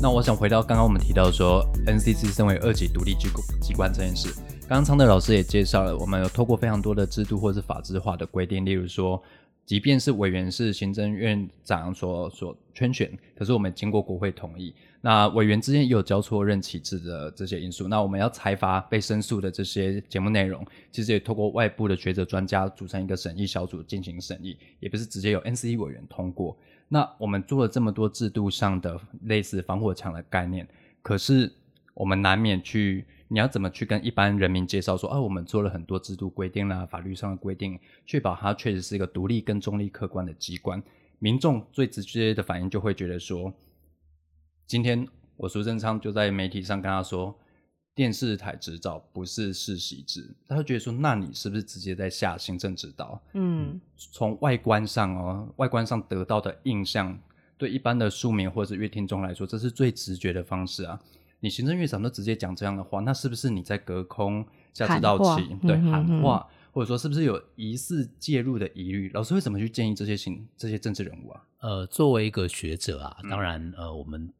那我想回到刚刚我们提到说，NCC 身为二级独立机构机关这件事，刚刚昌德老师也介绍了，我们有透过非常多的制度或是法制化的规定，例如说，即便是委员是行政院长所所圈选，可是我们经过国会同意，那委员之间也有交错任期制的这些因素，那我们要裁罚被申诉的这些节目内容，其实也透过外部的学者专家组成一个审议小组进行审议，也不是直接由 NCC 委员通过。那我们做了这么多制度上的类似防火墙的概念，可是我们难免去，你要怎么去跟一般人民介绍说，啊，我们做了很多制度规定啦，法律上的规定，确保它确实是一个独立、跟中立、客观的机关。民众最直接的反应就会觉得说，今天我苏贞昌就在媒体上跟他说。电视台执照不是世袭制，他就觉得说，那你是不是直接在下行政指导？嗯，从外观上哦，外观上得到的印象，对一般的庶民或者是乐听众来说，这是最直觉的方式啊。你行政院长都直接讲这样的话，那是不是你在隔空下指导棋？对，喊话，或者说是不是有疑似介入的疑虑？老师会怎么去建议这些行这些政治人物啊？呃，作为一个学者啊，当然呃，我们。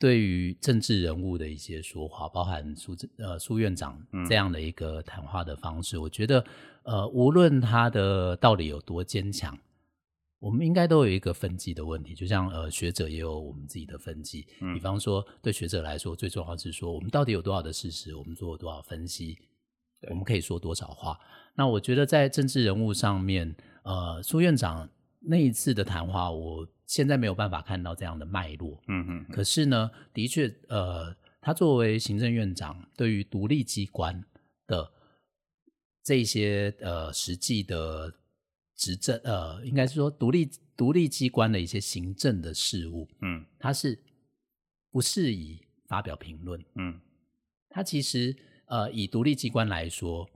对于政治人物的一些说话，包含苏呃苏院长这样的一个谈话的方式，我觉得呃无论他的道理有多坚强，我们应该都有一个分级的问题。就像呃学者也有我们自己的分级，比方说对学者来说，最重要是说我们到底有多少的事实，我们做了多少分析，我们可以说多少话。那我觉得在政治人物上面，呃苏院长那一次的谈话，我。现在没有办法看到这样的脉络，嗯嗯。可是呢，的确，呃，他作为行政院长，对于独立机关的这些呃实际的执政，呃，应该是说独立独立机关的一些行政的事务，嗯，他是不适宜发表评论，嗯。他其实，呃，以独立机关来说，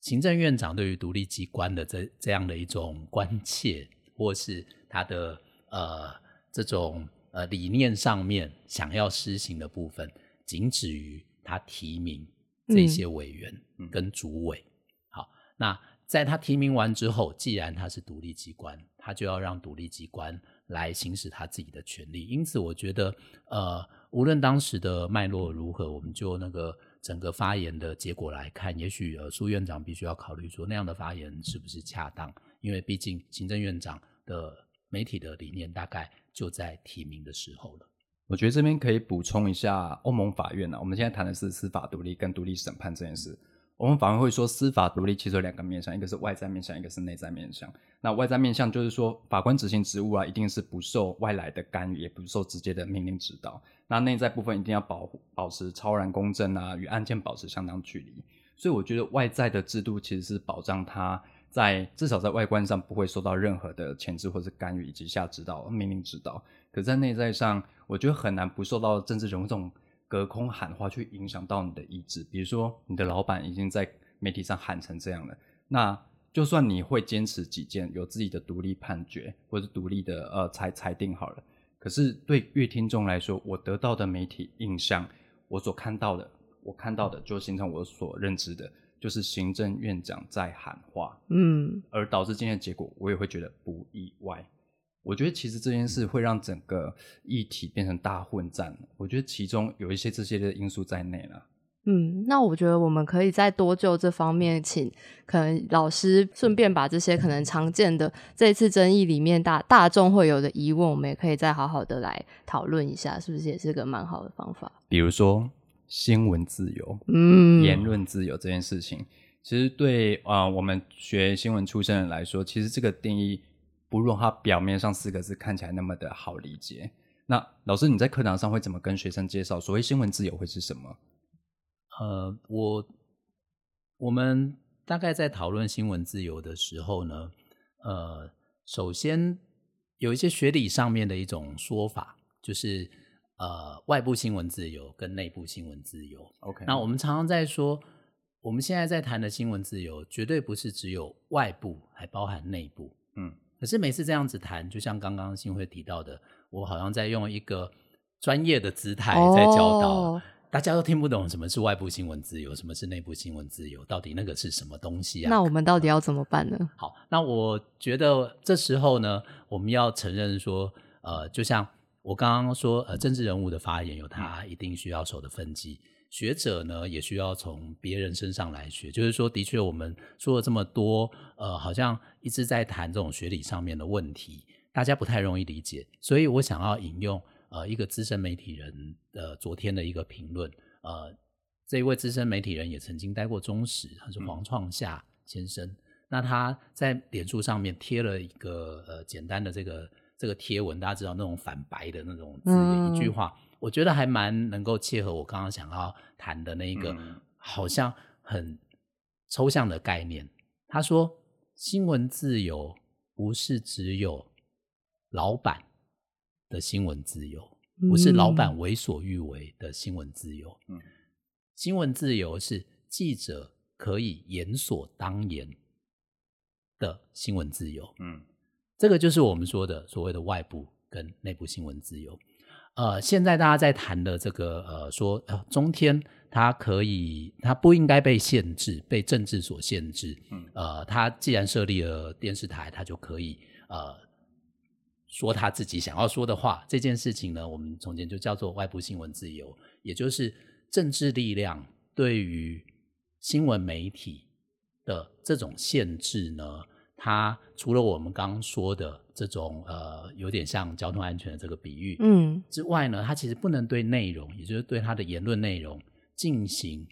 行政院长对于独立机关的这这样的一种关切，或是他的。呃，这种呃理念上面想要施行的部分，仅止于他提名这些委员跟主委。好，那在他提名完之后，既然他是独立机关，他就要让独立机关来行使他自己的权利。因此，我觉得呃，无论当时的脉络如何，我们就那个整个发言的结果来看，也许呃苏院长必须要考虑说那样的发言是不是恰当，因为毕竟行政院长的。媒体的理念大概就在提名的时候了。我觉得这边可以补充一下欧盟法院呢。我们现在谈的是司法独立跟独立审判这件事。我们反而会说，司法独立其实有两个面向，一个是外在面向，一个是内在面向。那外在面向就是说，法官执行职务啊，一定是不受外来的干预，也不受直接的命令指导。那内在部分一定要保保持超然公正啊，与案件保持相当距离。所以我觉得外在的制度其实是保障他。在至少在外观上不会受到任何的牵制或是干预以及下指导命令指导，可在内在上，我觉得很难不受到政治人物这种隔空喊话去影响到你的意志。比如说，你的老板已经在媒体上喊成这样了，那就算你会坚持己见，有自己的独立判决或者独立的呃裁裁定好了，可是对乐听众来说，我得到的媒体印象，我所看到的，我看到的就形成我所认知的。就是行政院长在喊话，嗯，而导致今天的结果，我也会觉得不意外。我觉得其实这件事会让整个议题变成大混战，我觉得其中有一些这些的因素在内了。嗯，那我觉得我们可以再多就这方面，请可能老师顺便把这些可能常见的这次争议里面大大众会有的疑问，我们也可以再好好的来讨论一下，是不是也是个蛮好的方法？比如说。新闻自由，嗯，言论自由这件事情，其实对啊，我们学新闻出身的人来说，其实这个定义不如它表面上四个字看起来那么的好理解。那老师，你在课堂上会怎么跟学生介绍所谓新闻自由会是什么？呃，我我们大概在讨论新闻自由的时候呢，呃，首先有一些学理上面的一种说法，就是。呃，外部新闻自由跟内部新闻自由，OK。那我们常常在说，我们现在在谈的新闻自由，绝对不是只有外部，还包含内部。嗯，可是每次这样子谈，就像刚刚新会提到的，我好像在用一个专业的姿态在教导。大家都听不懂什么是外部新闻自由，什么是内部新闻自由，到底那个是什么东西啊？那我们到底要怎么办呢？好，那我觉得这时候呢，我们要承认说，呃，就像我刚刚说，呃，政治人物的发言有他一定需要守的分际，学者呢也需要从别人身上来学。就是说，的确我们说了这么多，呃，好像一直在谈这种学理上面的问题，大家不太容易理解，所以我想要引用。呃，一个资深媒体人的昨天的一个评论，呃，这一位资深媒体人也曾经待过中时，他是黄创夏先生。那他在脸书上面贴了一个呃简单的这个这个贴文，大家知道那种反白的那种字眼，一句话，我觉得还蛮能够切合我刚刚想要谈的那一个好像很抽象的概念。他说：“新闻自由不是只有老板。”的新闻自由不是老板为所欲为的新闻自由。嗯，新闻自由是记者可以言所当言的新闻自由。嗯，这个就是我们说的所谓的外部跟内部新闻自由。呃，现在大家在谈的这个呃，说呃，中天它可以，它不应该被限制，被政治所限制。嗯，呃，它既然设立了电视台，它就可以呃。说他自己想要说的话，这件事情呢，我们从前就叫做外部新闻自由，也就是政治力量对于新闻媒体的这种限制呢，它除了我们刚刚说的这种呃，有点像交通安全的这个比喻，嗯，之外呢，它其实不能对内容，也就是对他的言论内容进行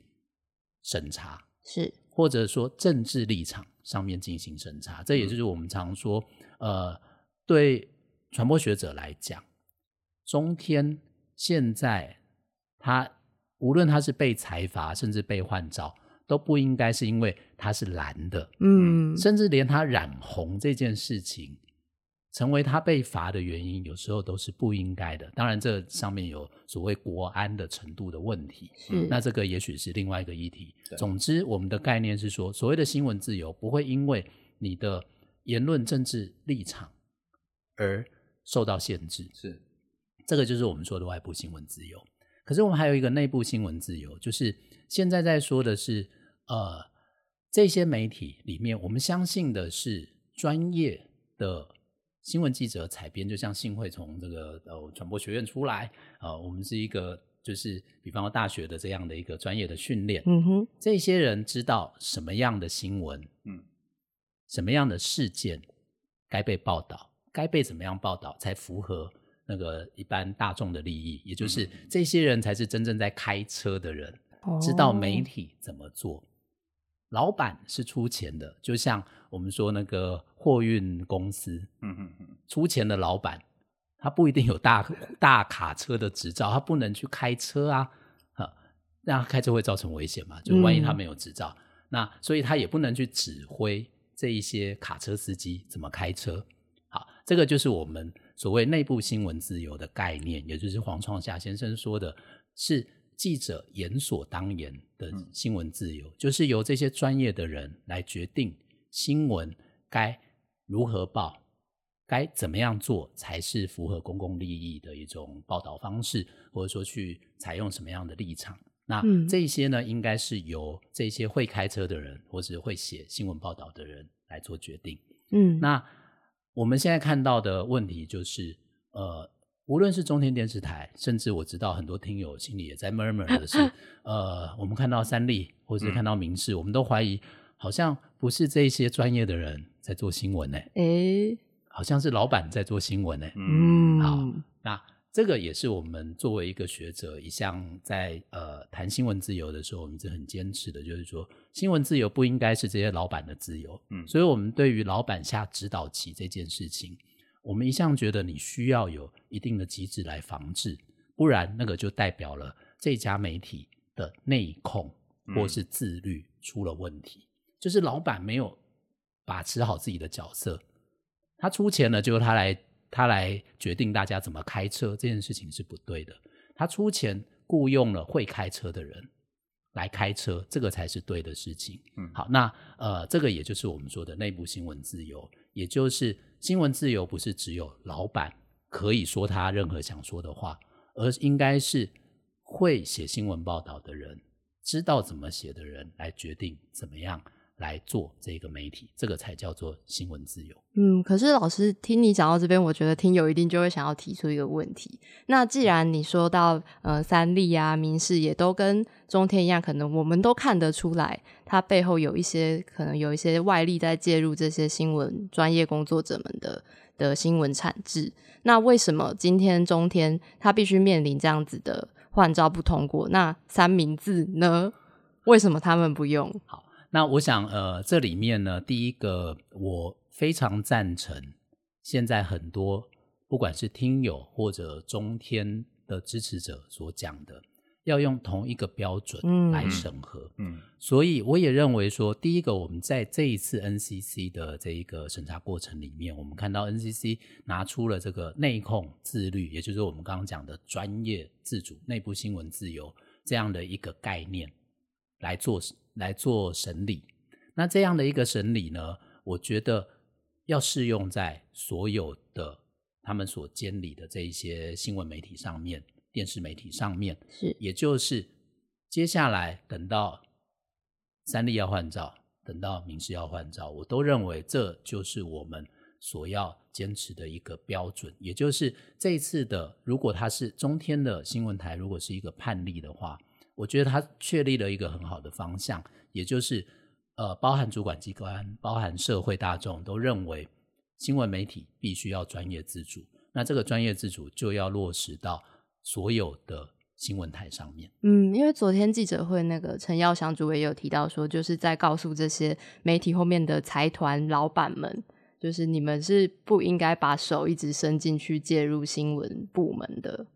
审查，是。或者说政治立场上面进行审查，这也就是我们常说呃，对。传播学者来讲，中天现在他无论他是被裁罚，甚至被换照，都不应该是因为他是蓝的，嗯，甚至连他染红这件事情成为他被罚的原因，有时候都是不应该的。当然，这上面有所谓国安的程度的问题，那这个也许是另外一个议题。总之，我们的概念是说，所谓的新闻自由不会因为你的言论政治立场而。受到限制是，这个就是我们说的外部新闻自由。可是我们还有一个内部新闻自由，就是现在在说的是，呃，这些媒体里面，我们相信的是专业的新闻记者采编，就像信会从这个呃传播学院出来，呃，我们是一个就是比方说大学的这样的一个专业的训练，嗯哼，这些人知道什么样的新闻，嗯，什么样的事件该被报道。该被怎么样报道才符合那个一般大众的利益？也就是这些人才是真正在开车的人，知道媒体怎么做。老板是出钱的，就像我们说那个货运公司，嗯嗯嗯，出钱的老板，他不一定有大 大卡车的执照，他不能去开车啊，啊，那开车会造成危险嘛？就万一他没有执照，那所以他也不能去指挥这一些卡车司机怎么开车。好这个就是我们所谓内部新闻自由的概念，也就是黄创夏先生说的，是记者言所当言的新闻自由，就是由这些专业的人来决定新闻该如何报，该怎么样做才是符合公共利益的一种报道方式，或者说去采用什么样的立场。那这些呢，应该是由这些会开车的人，或者会写新闻报道的人来做决定。嗯，那。我们现在看到的问题就是，呃，无论是中天电视台，甚至我知道很多听友心里也在 murmur 的是，呃，我们看到三立或者是看到明视，我们都怀疑好像不是这些专业的人在做新闻呢，诶，好像是老板在做新闻呢，嗯，好，那。这个也是我们作为一个学者一向在呃谈新闻自由的时候，我们是很坚持的，就是说新闻自由不应该是这些老板的自由。嗯，所以我们对于老板下指导棋这件事情，我们一向觉得你需要有一定的机制来防治，不然那个就代表了这家媒体的内控或是自律出了问题，就是老板没有把持好自己的角色，他出钱了，就他来。他来决定大家怎么开车这件事情是不对的。他出钱雇佣了会开车的人来开车，这个才是对的事情。嗯，好，那呃，这个也就是我们说的内部新闻自由，也就是新闻自由不是只有老板可以说他任何想说的话，而应该是会写新闻报道的人，知道怎么写的人来决定怎么样来做这个媒体，这个才叫做新闻自由。嗯，可是老师听你讲到这边，我觉得听友一定就会想要提出一个问题。那既然你说到呃三立啊、民视也都跟中天一样，可能我们都看得出来，它背后有一些可能有一些外力在介入这些新闻专业工作者们的的新闻产制。那为什么今天中天它必须面临这样子的换照不通过？那三明治呢？为什么他们不用？好，那我想呃这里面呢，第一个我。非常赞成，现在很多不管是听友或者中天的支持者所讲的，要用同一个标准来审核。嗯，所以我也认为说，第一个，我们在这一次 NCC 的这一个审查过程里面，我们看到 NCC 拿出了这个内控自律，也就是我们刚刚讲的专业自主、内部新闻自由这样的一个概念来做来做审理。那这样的一个审理呢，我觉得。要适用在所有的他们所监理的这一些新闻媒体上面、电视媒体上面，是，也就是接下来等到三立要换照，等到民事要换照，我都认为这就是我们所要坚持的一个标准。也就是这一次的，如果它是中天的新闻台，如果是一个判例的话，我觉得它确立了一个很好的方向，也就是。呃，包含主管机关、包含社会大众都认为，新闻媒体必须要专业自主。那这个专业自主就要落实到所有的新闻台上面。嗯，因为昨天记者会那个陈耀祥主委有提到说，就是在告诉这些媒体后面的财团老板们，就是你们是不应该把手一直伸进去介入新闻部门的。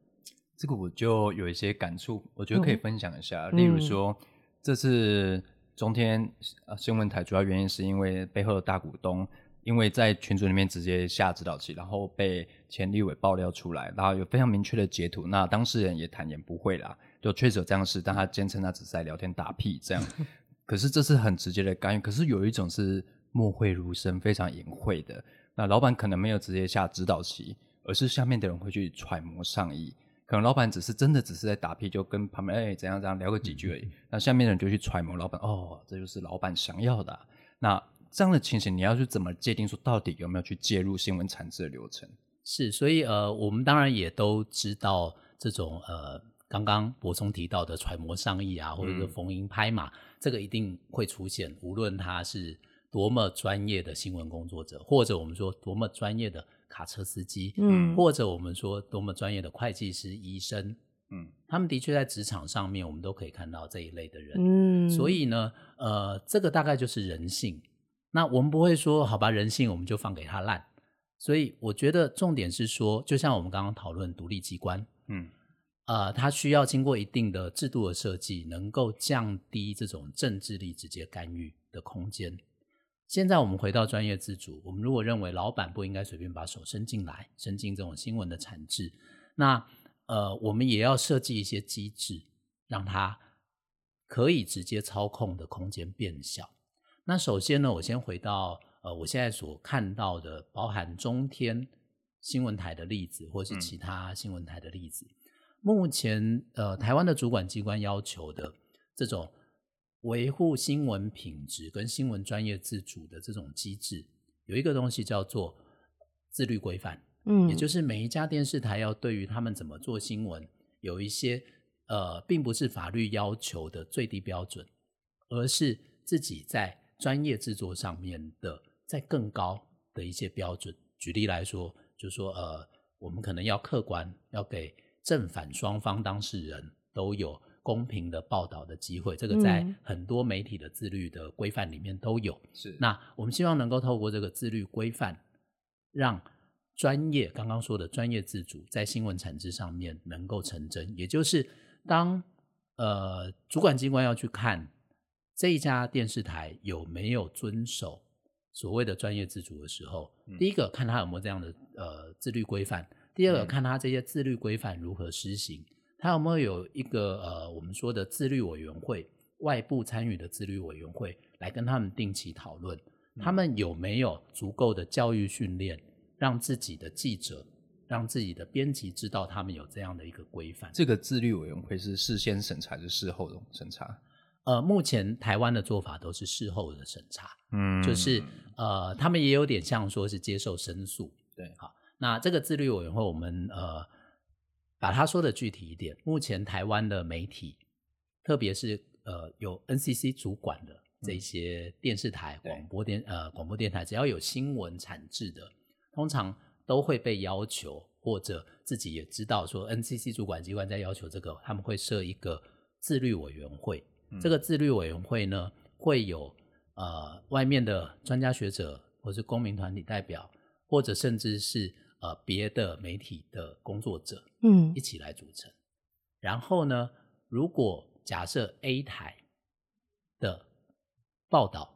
这个我就有一些感触，我觉得可以分享一下。例如说，这次。中天新闻台主要原因是因为背后的大股东，因为在群组里面直接下指导棋，然后被前立委爆料出来，然后有非常明确的截图。那当事人也坦言不会啦，就确实有这样事，但他坚称他只是在聊天打屁这样。可是这是很直接的干预，可是有一种是默会如深，非常隐晦的。那老板可能没有直接下指导棋，而是下面的人会去揣摩上意。可能老板只是真的只是在打屁，就跟旁边哎怎样怎样聊个几句而已。那下面的人就去揣摩老板，哦，这就是老板想要的。那这样的情形，你要去怎么界定说到底有没有去介入新闻产制的流程？是，所以呃，我们当然也都知道这种呃，刚刚博松提到的揣摩上意啊，或者是逢迎拍马，这个一定会出现。无论他是多么专业的新闻工作者，或者我们说多么专业的。卡车司机，嗯，或者我们说多么专业的会计师、医生，嗯，他们的确在职场上面，我们都可以看到这一类的人，嗯，所以呢，呃，这个大概就是人性。那我们不会说，好吧，人性我们就放给他烂。所以我觉得重点是说，就像我们刚刚讨论独立机关，嗯，呃，它需要经过一定的制度的设计，能够降低这种政治力直接干预的空间。现在我们回到专业自主，我们如果认为老板不应该随便把手伸进来，伸进这种新闻的产制，那呃，我们也要设计一些机制，让它可以直接操控的空间变小。那首先呢，我先回到呃，我现在所看到的，包含中天新闻台的例子，或是其他新闻台的例子，目前呃，台湾的主管机关要求的这种。维护新闻品质跟新闻专业自主的这种机制，有一个东西叫做自律规范，嗯，也就是每一家电视台要对于他们怎么做新闻，有一些呃，并不是法律要求的最低标准，而是自己在专业制作上面的在更高的一些标准。举例来说，就说呃，我们可能要客观，要给正反双方当事人都有。公平的报道的机会，这个在很多媒体的自律的规范里面都有。是，那我们希望能够透过这个自律规范，让专业刚刚说的专业自主在新闻产制上面能够成真。也就是当呃主管机关要去看这一家电视台有没有遵守所谓的专业自主的时候，第一个看他有没有这样的呃自律规范，第二个看他这些自律规范如何施行。他有没有有一个呃，我们说的自律委员会，外部参与的自律委员会来跟他们定期讨论？他们有没有足够的教育训练，让自己的记者，让自己的编辑知道他们有这样的一个规范。这个自律委员会是事先审查还是事后的审查？呃，目前台湾的做法都是事后的审查，嗯就是呃，他们也有点像说是接受申诉。对好，那这个自律委员会，我们呃把它说的具体一点，目前台湾的媒体，特别是呃有 NCC 主管的这些电视台、对广播电呃广播电台，只要有新闻产制的，通常都会被要求，或者自己也知道说 NCC 主管机关在要求这个，他们会设一个自律委员会。这个自律委员会呢，会有呃外面的专家学者，或是公民团体代表，或者甚至是呃别的媒体的工作者嗯一起来组成。然后呢，如果假设 A 台的报道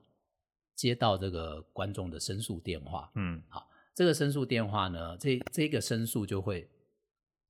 接到这个观众的申诉电话，嗯好这个申诉电话呢，这这个申诉就会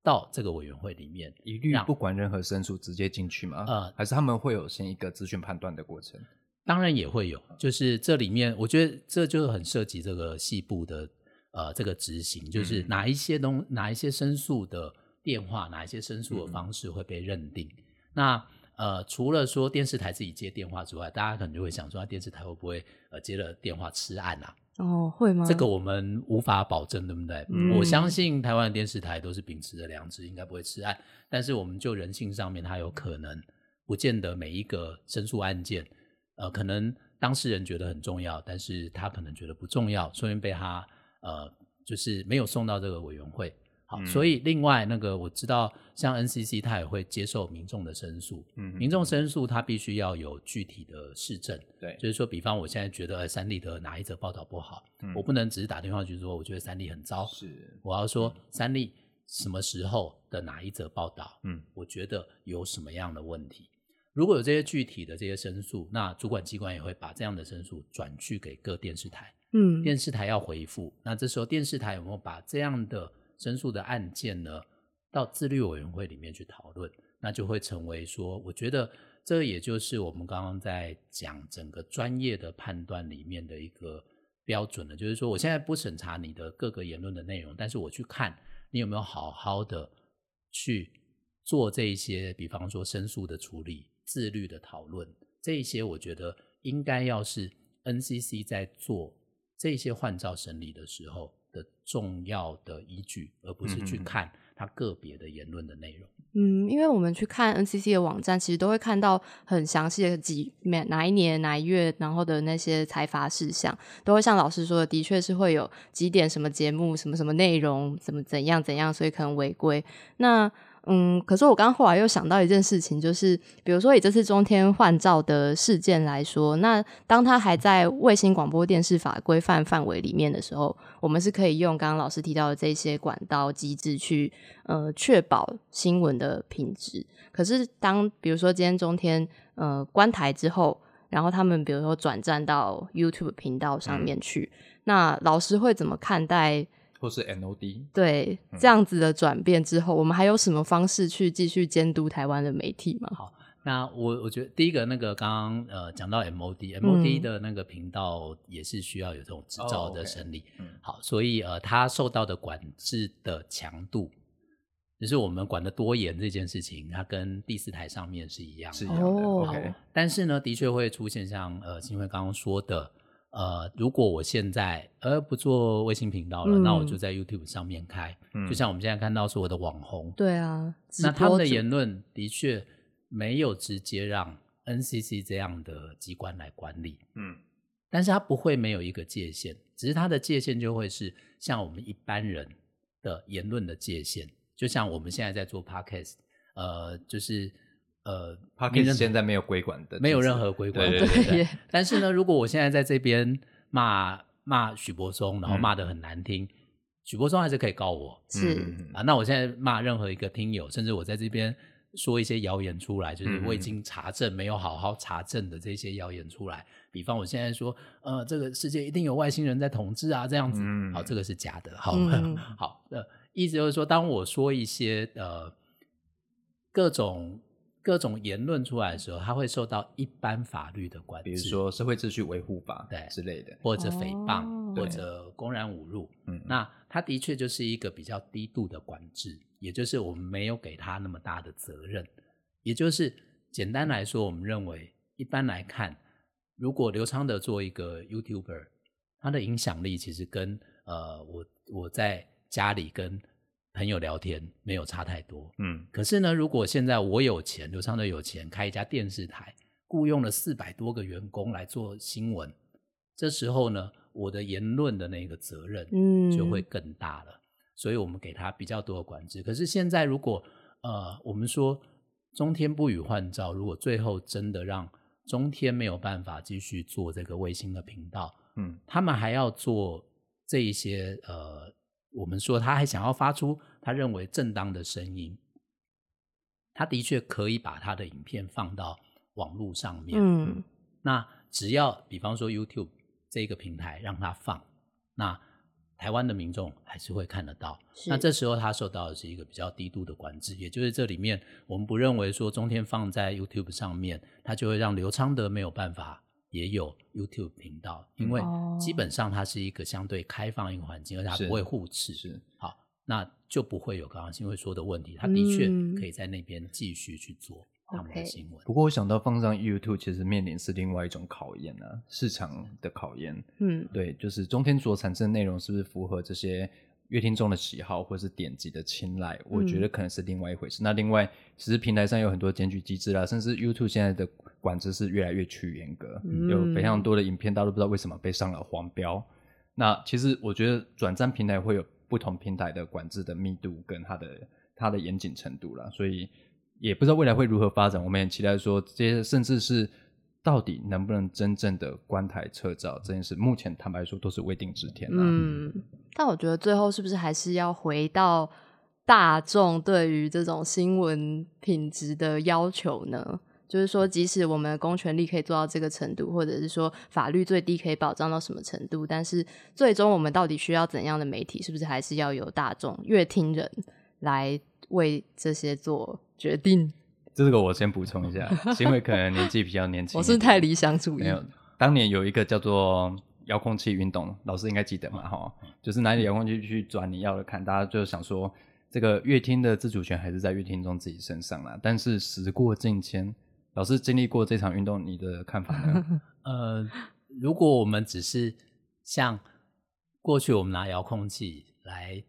到这个委员会里面，一律让不管任何申诉直接进去吗？呃还是他们会有先一个资讯判断的过程？当然也会有，就是这里面，我觉得这就很涉及这个细部的呃这个执行，就是嗯哪一些东哪一些申诉的电话，哪一些申诉的方式会被认定。那呃，除了说电视台自己接电话之外，大家可能就会想说，那电视台会不会呃接了电话吃案啊？哦，会吗？这个我们无法保证，对不对？嗯我相信台湾的电视台都是秉持着良知，应该不会吃案。但是我们就人性上面，它有可能不见得每一个申诉案件，呃，可能当事人觉得很重要，但是他可能觉得不重要，所以被他呃，就是没有送到这个委员会。好，嗯。所以另外那个我知道，像 NCC 它也会接受民众的申诉，嗯民众申诉它必须要有具体的市政，对。就是说，比方我现在觉得呃三立的哪一则报道不好，嗯。我不能只是打电话去说，我觉得三立很糟，是。我要说三立什么时候的哪一则报道，嗯。我觉得有什么样的问题。如果有这些具体的这些申诉，那主管机关也会把这样的申诉转去给各电视台，嗯电视台要回复。那这时候电视台有没有把这样的申诉的案件呢，到自律委员会里面去讨论？那就会成为说，我觉得这也就是我们刚刚在讲整个专业的判断里面的一个标准了。就是说，我现在不审查你的各个言论的内容，但是我去看你有没有好好的去做这一些，比方说申诉的处理、自律的讨论，这一些我觉得应该要是 NCC 在做这些换照审理的时候的重要的依据，而不是去看他个别的言论的内容。嗯，因为我们去看 NCC 的网站，其实都会看到很详细的几哪哪一年哪一月，然后的那些裁罚事项，都会像老师说的，的确是会有几点什么节目、什么什么内容、怎么怎样怎样，所以可能违规。那嗯，可是我刚刚后来又想到一件事情，就是比如说以这次中天换照的事件来说，那当它还在卫星广播电视法规范范围里面的时候，我们是可以用刚刚老师提到的这些管道机制去呃确保新闻的品质。可是当比如说今天中天呃关台之后，然后他们比如说转战到 YouTube 频道上面去，那老师会怎么看待？或是 NOD？对这样子的转变之后，我们还有什么方式去继续监督台湾的媒体吗？好那我我觉得第一个那个刚刚呃讲到 MOD，MOD 的那个频道也是需要有这种执照的审理。嗯好，所以呃它受到的管制的强度，就是我们管的多严这件事情，它跟第四台上面是一样的。是一样的。哦但是呢，的确会出现像呃新辉刚刚说的，呃，如果我现在呃不做卫星频道了，嗯那我就在 YouTube 上面开，嗯。就像我们现在看到所有的网红，对啊，那他们的言论的确没有直接让 NCC 这样的机关来管理，嗯。但是它不会没有一个界限，只是它的界限就会是像我们一般人的言论的界限，就像我们现在在做 Podcast，呃，就是呃 p a r k 名 e 人现在没有规管的，没有任何规管，对对对耶对对。但是呢，如果我现在在这边骂骂许柏松，然后嗯。骂的很难听，许柏松还是可以告我是。啊。那我现在骂任何一个听友，甚至我在这边说一些谣言出来，就是未经查证、没有好好查证的这些谣言出来，比方我现在说，呃，这个世界一定有外星人在统治啊，这样子，嗯。好，这个是假的，好，嗯。好，呃，意思就是说，当我说一些呃各种各种言论出来的时候，它会受到一般法律的管制，比如说社会秩序维护法对之类的。或者诽谤，哦或者公然侮辱。嗯，那它的确就是一个比较低度的管制，也就是我们没有给他那么大的责任。也就是简单来说，我们认为一般来看，如果刘昌德做一个 YouTuber，他的影响力其实跟呃我我在家里跟朋友聊天没有差太多。嗯可是呢，如果现在我有钱，刘昌德有钱，开一家电视台，雇佣了四百多个员工来做新闻，这时候呢，我的言论的那个责任嗯就会更大了。所以我们给他比较多的管制。可是现在如果呃，我们说中天不予换照，如果最后真的让中天没有办法继续做这个卫星的频道，嗯他们还要做这一些呃，我们说他还想要发出他认为正当的声音，他的确可以把他的影片放到网络上面。嗯那只要比方说 YouTube 这个平台让他放，那台湾的民众还是会看得到。那这时候他受到的是一个比较低度的管制，也就是这里面我们不认为说中天放在 YouTube 上面，他就会让刘昌德没有办法也有 YouTube 频道，因为哦基本上它是一个相对开放一个环境，而且它不会互斥。是好，那就不会有刚刚新会说的问题，他的确嗯可以在那边继续去做他们的新闻。不过我想到放上 YouTube，其实面临是另外一种考验啊，市场的考验。嗯对，就是中天所产生的内容是不是符合这些乐听众的喜好或是点击的青睐？我觉得可能是另外一回事。那另外，其实平台上有很多检举机制啦，甚至 YouTube 现在的管制是越来越趋严格，嗯有非常多的影片，大家都不知道为什么被上了黄标。那其实我觉得转战平台会有不同平台的管制的密度跟它的它的严谨程度啦，所以也不知道未来会如何发展。我们也期待说，这些甚至是到底能不能真正的关台撤照这件事，目前坦白说都是未定之天啦。嗯，但我觉得最后是不是还是要回到大众对于这种新闻品质的要求呢？就是说，即使我们的公权力可以做到这个程度，或者是说法律最低可以保障到什么程度，但是最终我们到底需要怎样的媒体？是不是还是要由大众乐听人来为这些做决定？这个我先补充一下，因为可能年纪比较年轻，我是太理想主义没，有。当年有一个叫做遥控器运动，老师应该记得嘛？哈，就是拿你遥控器去转你要的看，大家就想说这个乐听的自主权还是在乐听中自己身上啦。但是时过境迁，老师经历过这场运动，你的看法呢？呃，如果我们只是像过去我们拿遥控器来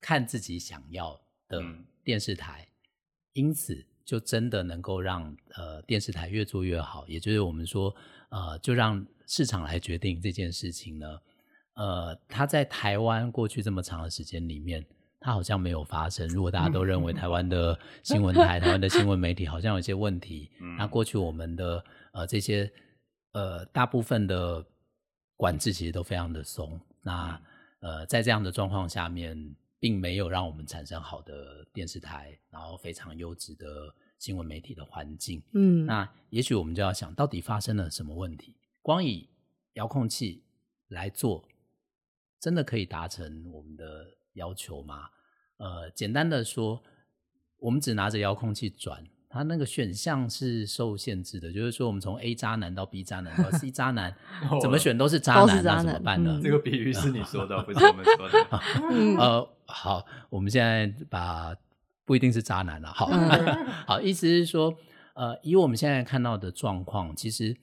看自己想要的嗯电视台，因此就真的能够让呃电视台越做越好，也就是我们说呃，就让市场来决定这件事情呢。呃，它在台湾过去这么长的时间里面，它好像没有发生。如果大家都认为台湾的新闻台、台湾的新闻媒体好像有一些问题，嗯那过去我们的呃这些呃大部分的管制其实都非常的松。那呃在这样的状况下面，并没有让我们产生好的电视台，然后非常优质的新闻媒体的环境。嗯，那也许我们就要想到底发生了什么问题？光以遥控器来做，真的可以达成我们的要求吗？呃，简单的说，我们只拿着遥控器转，它那个选项是受限制的，就是说我们从 A 渣男到 B 渣男到 C 渣男，怎么选都是渣男，那怎么男办呢？嗯这个比喻是你说的，不是我们说的。嗯呃，好，我们现在把不一定是渣男了，好，嗯好，意思是说，呃，以我们现在看到的状况，其实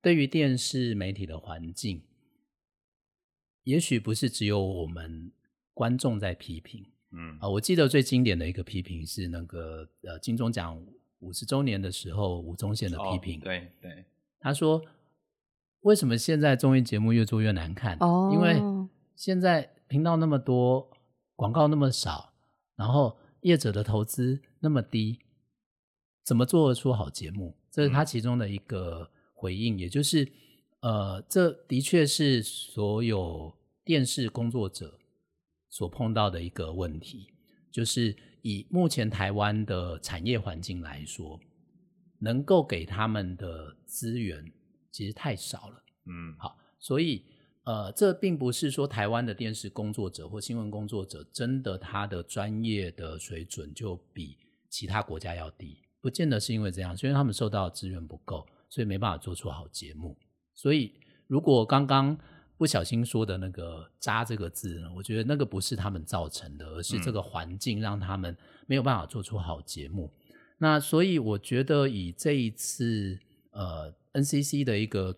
对于电视媒体的环境，也许不是只有我们观众在批评嗯啊、我记得最经典的一个批评是那个呃金钟奖五十周年的时候，吴宗宪的批评，哦对对，他说：“为什么现在综艺节目越做越难看？哦因为现在频道那么多，广告那么少，然后业者的投资那么低，怎么做得出好节目？这是他其中的一个回应，也就是呃，这的确是所有电视工作者所碰到的一个问题，就是以目前台湾的产业环境来说，能够给他们的资源其实太少了。嗯好，所以呃，这并不是说台湾的电视工作者或新闻工作者真的他的专业的水准就比其他国家要低，不见得是因为这样，是因为他们受到的资源不够，所以没办法做出好节目。所以如果刚刚不小心说的那个“渣”这个字呢，我觉得那个不是他们造成的，而是这个环境让他们没有办法做出好节目。那所以我觉得以这一次呃 NCC 的一个。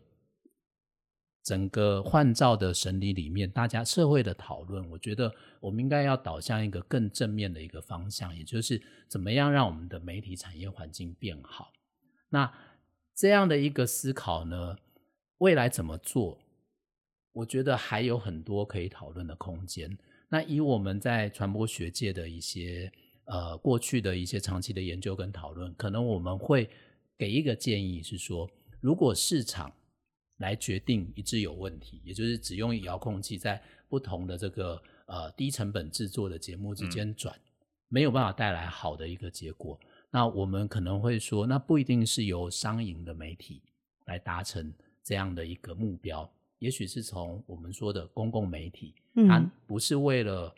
整个换照的审理里面，大家社会的讨论，我觉得我们应该要导向一个更正面的一个方向，也就是怎么样让我们的媒体产业环境变好。那这样的一个思考呢，未来怎么做？我觉得还有很多可以讨论的空间。那以我们在传播学界的一些呃过去的一些长期的研究跟讨论，可能我们会给一个建议是说，如果市场来决定一致有问题，也就是只用遥控器在不同的这个呃低成本制作的节目之间转，没有办法带来好的一个结果。那我们可能会说，那不一定是由商营的媒体来达成这样的一个目标，也许是从我们说的公共媒体，它不是为了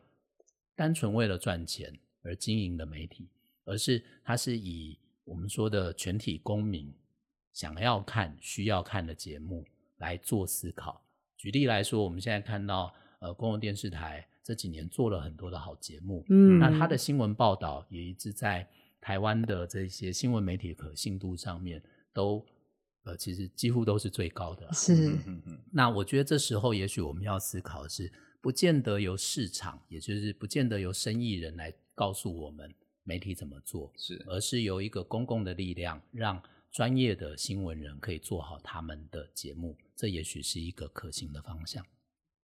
单纯为了赚钱而经营的媒体，而是它是以我们说的全体公民想要看、需要看的节目。来做思考。举例来说，我们现在看到，呃，公共电视台这几年做了很多的好节目，嗯，那它的新闻报道也一直在台湾的这些新闻媒体可信度上面都，呃，其实几乎都是最高的。是，那我觉得这时候也许我们要思考的是，不见得由市场，也就是不见得由生意人来告诉我们媒体怎么做，是，而是由一个公共的力量让。专业的新闻人可以做好他们的节目，这也许是一个可行的方向。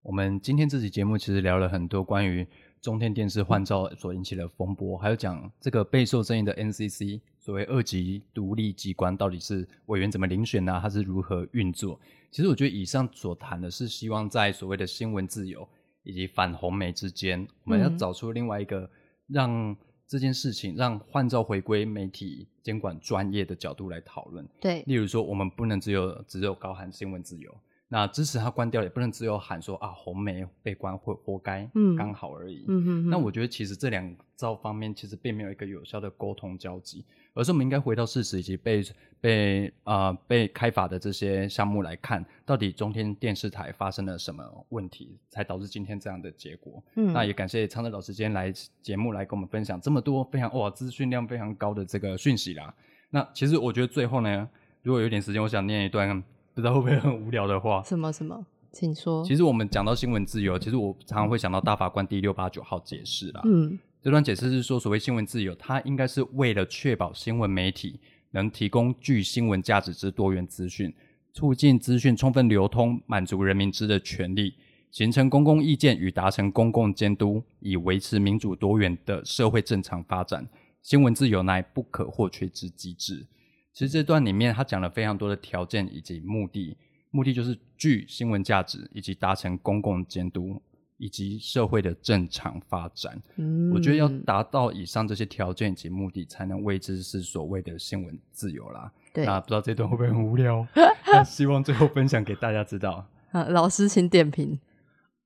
我们今天这期节目其实聊了很多关于中天电视换照所引起的风波，还有讲这个备受争议的 NCC 所谓二级独立机关到底是委员怎么遴选呢？它是如何运作？其实我觉得以上所谈的是希望在所谓的新闻自由以及反红媒之间，我们要找出另外一个让。这件事情让换照回归媒体监管专业的角度来讨论。对，例如说，我们不能只有只有高喊新闻自由，那支持他关掉，也不能只有喊说啊红梅被关会活该，嗯，刚好而已。嗯那我觉得其实这两招方面其实并没有一个有效的沟通交集。而是我们应该回到事实以及被被啊被开发的这些项目来看，到底中天电视台发生了什么问题，才导致今天这样的结果？嗯，那也感谢昌德老师今天来节目来跟我们分享这么多非常哇资讯量非常高的这个讯息啦。那其实我觉得最后呢，如果有点时间，我想念一段不知道会不会很无聊的话。什么什么，请说。其实我们讲到新闻自由，其实我常常会想到大法官第六八九号解释啦。嗯。这段解释是说，所谓新闻自由，它应该是为了确保新闻媒体能提供具新闻价值之多元资讯，促进资讯充分流通，满足人民之的权利，形成公共意见与达成公共监督，以维持民主多元的社会正常发展。新闻自由乃不可或缺之机制。其实这段里面他讲了非常多的条件以及目的，目的就是具新闻价值以及达成公共监督。以及社会的正常发展，嗯，我觉得要达到以上这些条件以及目的，才能谓之是所谓的新闻自由啦。对，那不知道这段会不会很无聊？希望最后分享给大家知道。啊，老师请点评。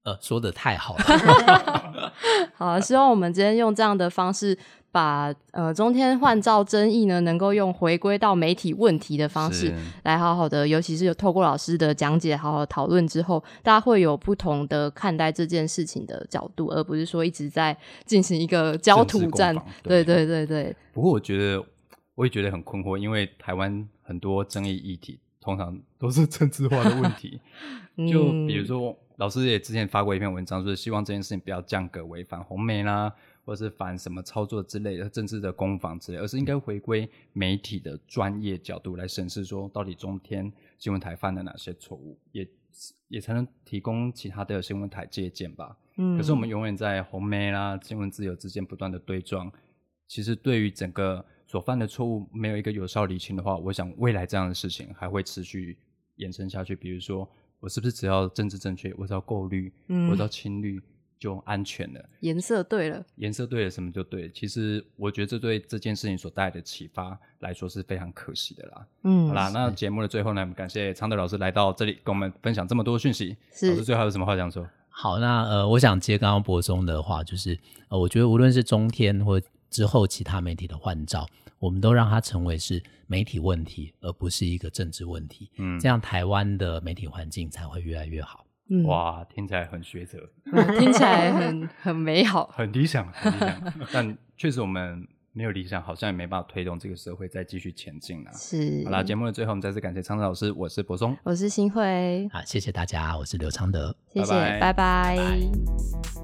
呃，说的太好了。好，希望我们今天用这样的方式。把呃中天换照争议呢，能够用回归到媒体问题的方式来好好的，尤其是有透过老师的讲解，好好讨论之后，大家会有不同的看待这件事情的角度，而不是说一直在进行一个焦土战。对对对对。不过我觉得我也觉得很困惑，因为台湾很多争议议题通常都是政治化的问题，就比如说老师也之前发过一篇文章，说希望这件事情不要降格为反红媒啦。或者是反什么操作之类的政治的攻防之类，而是应该回归媒体的专业角度来审视，说到底中天新闻台犯了哪些错误，也也才能提供其他的新闻台借鉴吧。嗯。可是我们永远在红媒啦、新闻自由之间不断的对撞，其实对于整个所犯的错误没有一个有效理清的话，我想未来这样的事情还会持续延伸下去。比如说，我是不是只要政治正确，我只要够绿，我只要青绿？就安全了，颜色对了，颜色对了，什么就对。其实我觉得这对这件事情所带来的启发来说是非常可惜的啦。嗯，好啦，那节目的最后呢，感谢昌德老师来到这里跟我们分享这么多讯息。老师最后有什么话想说？好，那呃，我想接刚刚博松的话，就是呃，我觉得无论是中天或之后其他媒体的换照，我们都让它成为是媒体问题，而不是一个政治问题。嗯这样台湾的媒体环境才会越来越好。嗯，哇，听起来很学者，嗯听起来很 很美好。很理想，很理想。但确实我们没有理想，好像也没办法推动这个社会再继续前进了。是，好啦，节目的最后，我们再次感谢昌老师，我是柏松。我是新慧，好，谢谢大家，我是刘昌德。谢谢，拜拜拜拜拜